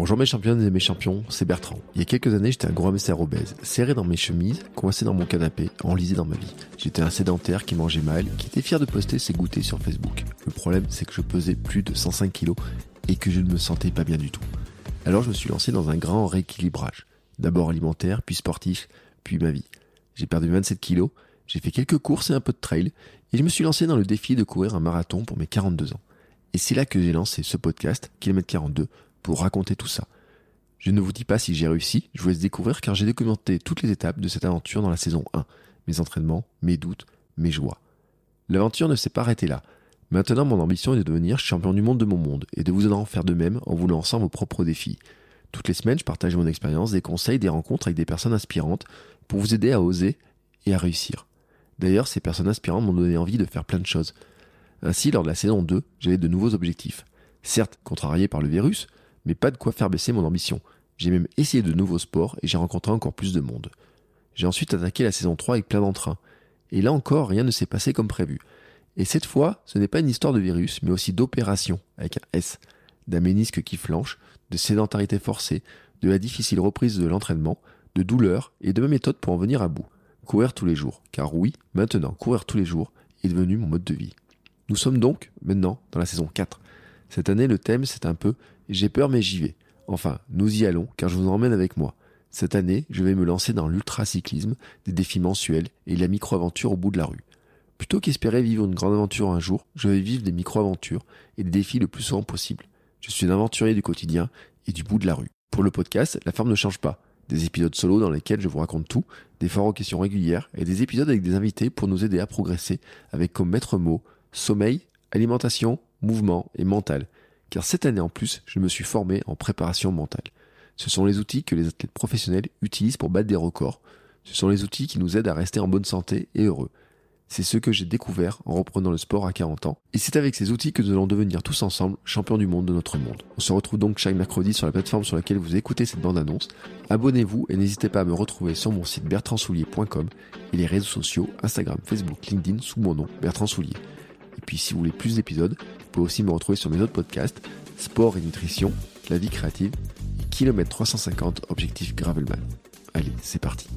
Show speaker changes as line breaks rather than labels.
Bonjour mes championnes et mes champions, c'est Bertrand. Il y a quelques années, j'étais un gros hamster obèse, serré dans mes chemises, coincé dans mon canapé, enlisé dans ma vie. J'étais un sédentaire qui mangeait mal, qui était fier de poster ses goûters sur Facebook. Le problème, c'est que je pesais plus de 105 kilos et que je ne me sentais pas bien du tout. Alors je me suis lancé dans un grand rééquilibrage. D'abord alimentaire, puis sportif, puis ma vie. J'ai perdu 27 kilos, j'ai fait quelques courses et un peu de trail, et je me suis lancé dans le défi de courir un marathon pour mes 42 ans. Et c'est là que j'ai lancé ce podcast, Kilomètre 42, pour raconter tout ça. Je ne vous dis pas si j'ai réussi, je vous laisse découvrir car j'ai documenté toutes les étapes de cette aventure dans la saison 1. Mes entraînements, mes doutes, mes joies. L'aventure ne s'est pas arrêtée là. Maintenant, mon ambition est de devenir champion du monde de mon monde et de vous en faire de même en vous lançant vos propres défis. Toutes les semaines, je partage mon expérience, des conseils, des rencontres avec des personnes inspirantes pour vous aider à oser et à réussir. D'ailleurs, ces personnes inspirantes m'ont donné envie de faire plein de choses. Ainsi, lors de la saison 2, j'avais de nouveaux objectifs. Certes, contrariés par le virus, mais pas de quoi faire baisser mon ambition. J'ai même essayé de nouveaux sports et j'ai rencontré encore plus de monde. J'ai ensuite attaqué la saison 3 avec plein d'entrain. Et là encore, rien ne s'est passé comme prévu. Et cette fois, ce n'est pas une histoire de virus, mais aussi d'opération, avec un S, d'un ménisque qui flanche, de sédentarité forcée, de la difficile reprise de l'entraînement, de douleur et de ma méthode pour en venir à bout. Courir tous les jours. Car oui, maintenant, courir tous les jours est devenu mon mode de vie. Nous sommes donc, maintenant, dans la saison 4. Cette année, le thème, c'est un peu j'ai peur mais j'y vais. Enfin, nous y allons car je vous emmène avec moi. Cette année, je vais me lancer dans l'ultracyclisme, des défis mensuels et la micro-aventure au bout de la rue. Plutôt qu'espérer vivre une grande aventure un jour, je vais vivre des micro-aventures et des défis le plus souvent possible. Je suis un aventurier du quotidien et du bout de la rue. Pour le podcast, la forme ne change pas. Des épisodes solo dans lesquels je vous raconte tout, des forts aux questions régulières et des épisodes avec des invités pour nous aider à progresser avec comme maître mot sommeil, alimentation, mouvement et mental car cette année en plus, je me suis formé en préparation mentale. Ce sont les outils que les athlètes professionnels utilisent pour battre des records. Ce sont les outils qui nous aident à rester en bonne santé et heureux. C'est ce que j'ai découvert en reprenant le sport à 40 ans. Et c'est avec ces outils que nous allons devenir tous ensemble champions du monde de notre monde. On se retrouve donc chaque mercredi sur la plateforme sur laquelle vous écoutez cette bande-annonce. Abonnez-vous et n'hésitez pas à me retrouver sur mon site bertrandsoulier.com et les réseaux sociaux Instagram, Facebook, LinkedIn sous mon nom Bertrand Soulier. Et puis si vous voulez plus d'épisodes, pouvez aussi me retrouver sur mes autres podcasts, Sport et Nutrition, La vie créative, Kilomètre 350, Objectif Gravelman. Allez, c'est parti.